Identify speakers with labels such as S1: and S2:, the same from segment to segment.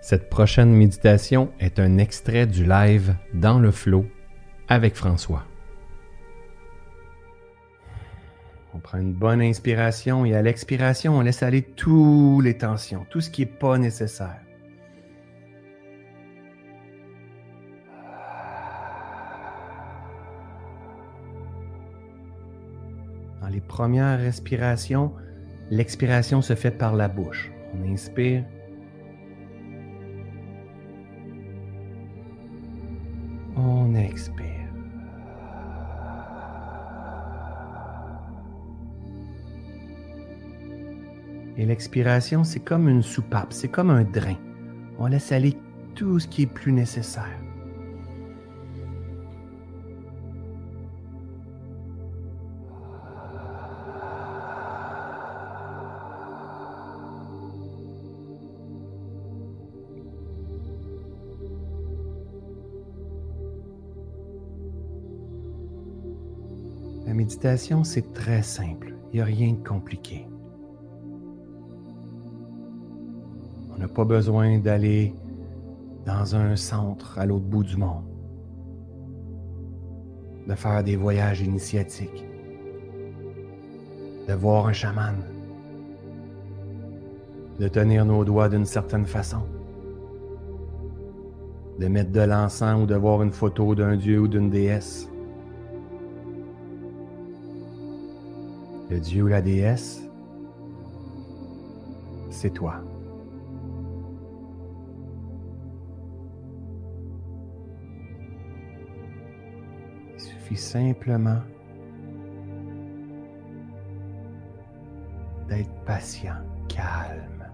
S1: Cette prochaine méditation est un extrait du live Dans le flot avec François. On prend une bonne inspiration et à l'expiration, on laisse aller toutes les tensions, tout ce qui n'est pas nécessaire. Dans les premières respirations, l'expiration se fait par la bouche. On inspire. Et l'expiration, c'est comme une soupape, c'est comme un drain. On laisse aller tout ce qui est plus nécessaire. La méditation, c'est très simple. Il n'y a rien de compliqué. On n'a pas besoin d'aller dans un centre à l'autre bout du monde, de faire des voyages initiatiques, de voir un chaman, de tenir nos doigts d'une certaine façon, de mettre de l'encens ou de voir une photo d'un dieu ou d'une déesse. Le dieu ou la déesse, c'est toi. Il suffit simplement d'être patient, calme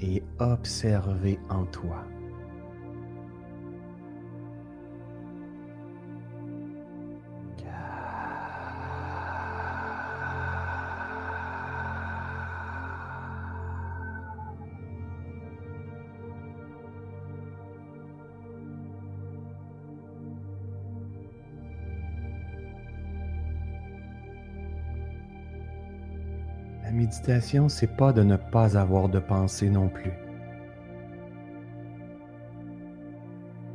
S1: et observer en toi. Méditation, c'est pas de ne pas avoir de pensée non plus.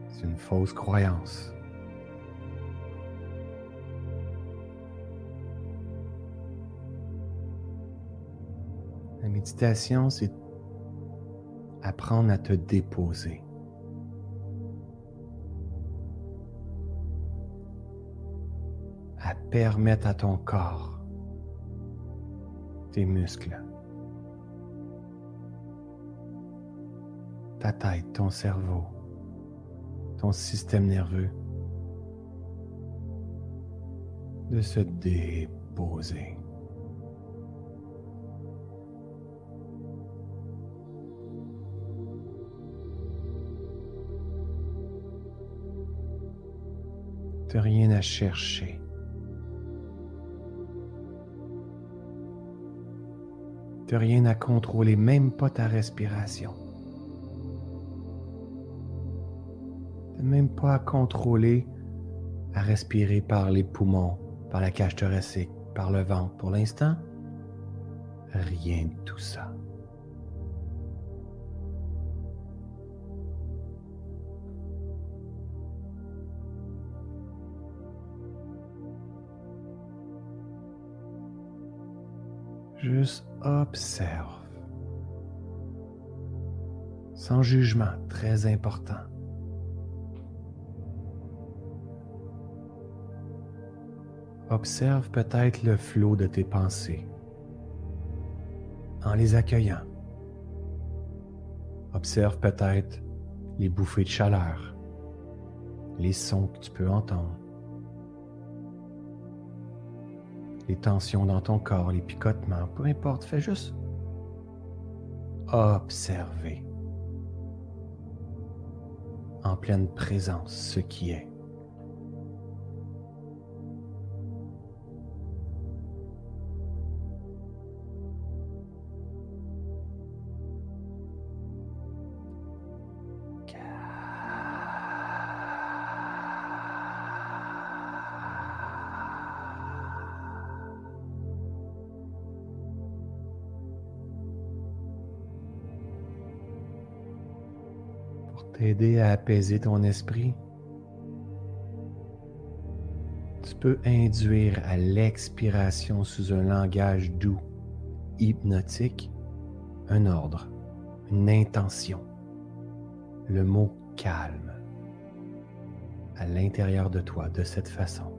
S1: C'est une fausse croyance. La méditation, c'est apprendre à te déposer. À permettre à ton corps tes muscles, ta tête, ton cerveau, ton système nerveux de se déposer. De rien à chercher. Rien à contrôler, même pas ta respiration. Même pas à contrôler à respirer par les poumons, par la cage thoracique, par le ventre. Pour l'instant, rien de tout ça. Juste observe. Sans jugement, très important. Observe peut-être le flot de tes pensées en les accueillant. Observe peut-être les bouffées de chaleur, les sons que tu peux entendre. Les tensions dans ton corps, les picotements, peu importe, fais juste observer en pleine présence ce qui est. t'aider à apaiser ton esprit, tu peux induire à l'expiration sous un langage doux, hypnotique, un ordre, une intention, le mot calme à l'intérieur de toi de cette façon.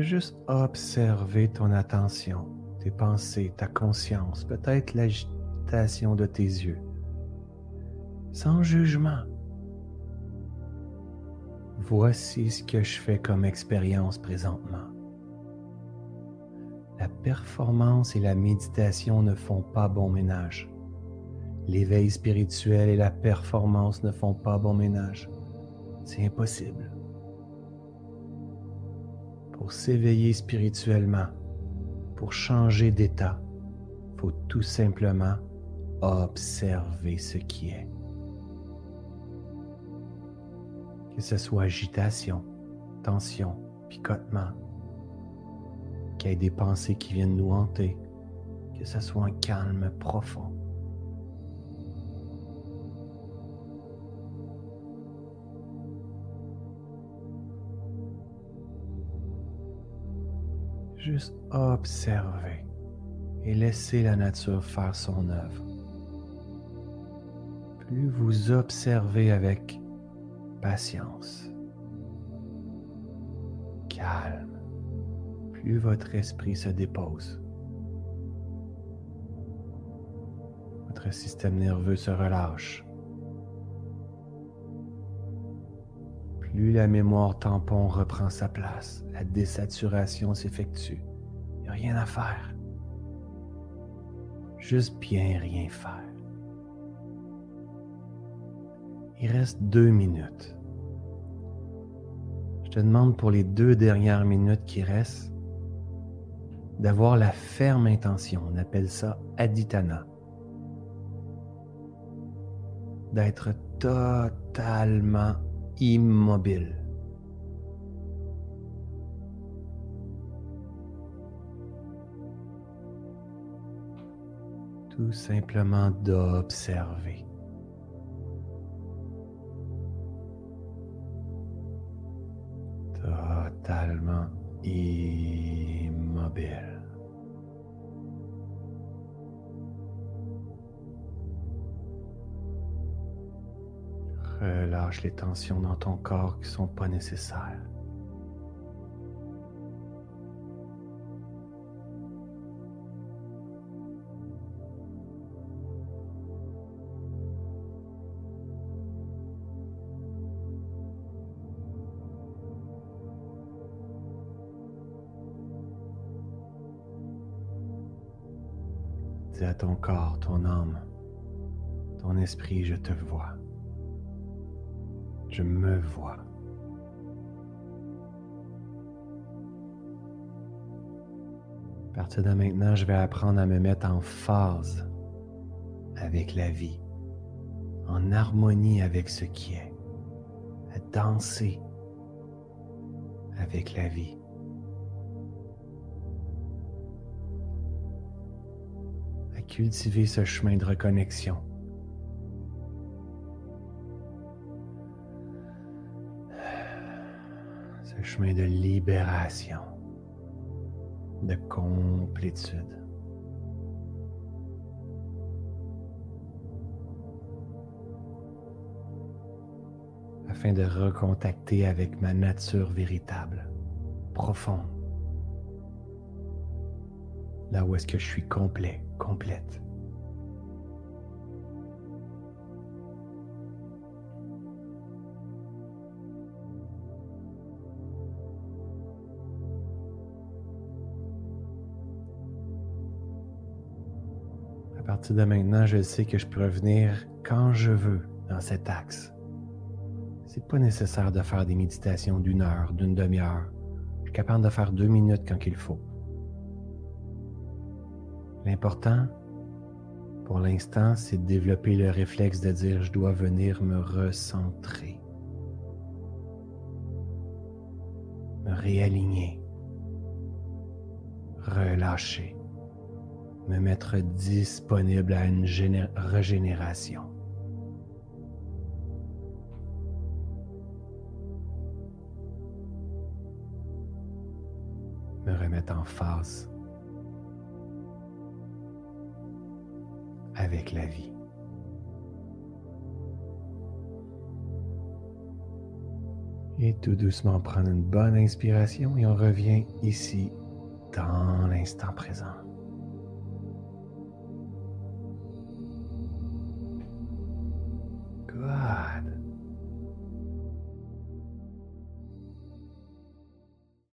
S1: Juste observer ton attention, tes pensées, ta conscience, peut-être l'agitation de tes yeux, sans jugement. Voici ce que je fais comme expérience présentement. La performance et la méditation ne font pas bon ménage. L'éveil spirituel et la performance ne font pas bon ménage. C'est impossible pour s'éveiller spirituellement, pour changer d'état, faut tout simplement observer ce qui est. Que ce soit agitation, tension, picotement, qu'il y ait des pensées qui viennent nous hanter, que ce soit un calme profond. Juste observer et laisser la nature faire son œuvre. Plus vous observez avec patience, calme, plus votre esprit se dépose. Votre système nerveux se relâche. Plus la mémoire tampon reprend sa place, la désaturation s'effectue. Il n'y a rien à faire. Juste bien rien faire. Il reste deux minutes. Je te demande pour les deux dernières minutes qui restent d'avoir la ferme intention, on appelle ça aditana, d'être totalement immobile. Tout simplement d'observer. Totalement immobile. Relâche les tensions dans ton corps qui ne sont pas nécessaires. Dis à ton corps, ton âme, ton esprit, je te vois. Je me vois. À partir de maintenant, je vais apprendre à me mettre en phase avec la vie, en harmonie avec ce qui est, à danser avec la vie. à cultiver ce chemin de reconnexion. ce chemin de libération, de complétude. afin de recontacter avec ma nature véritable, profonde, là où est-ce que je suis complet, complète. Partir de maintenant, je sais que je peux revenir quand je veux dans cet axe. C'est pas nécessaire de faire des méditations d'une heure, d'une demi-heure. Je suis capable de faire deux minutes quand il faut. L'important, pour l'instant, c'est de développer le réflexe de dire je dois venir me recentrer, me réaligner, relâcher me mettre disponible à une régénération. Me remettre en phase avec la vie. Et tout doucement prendre une bonne inspiration et on revient ici dans l'instant présent.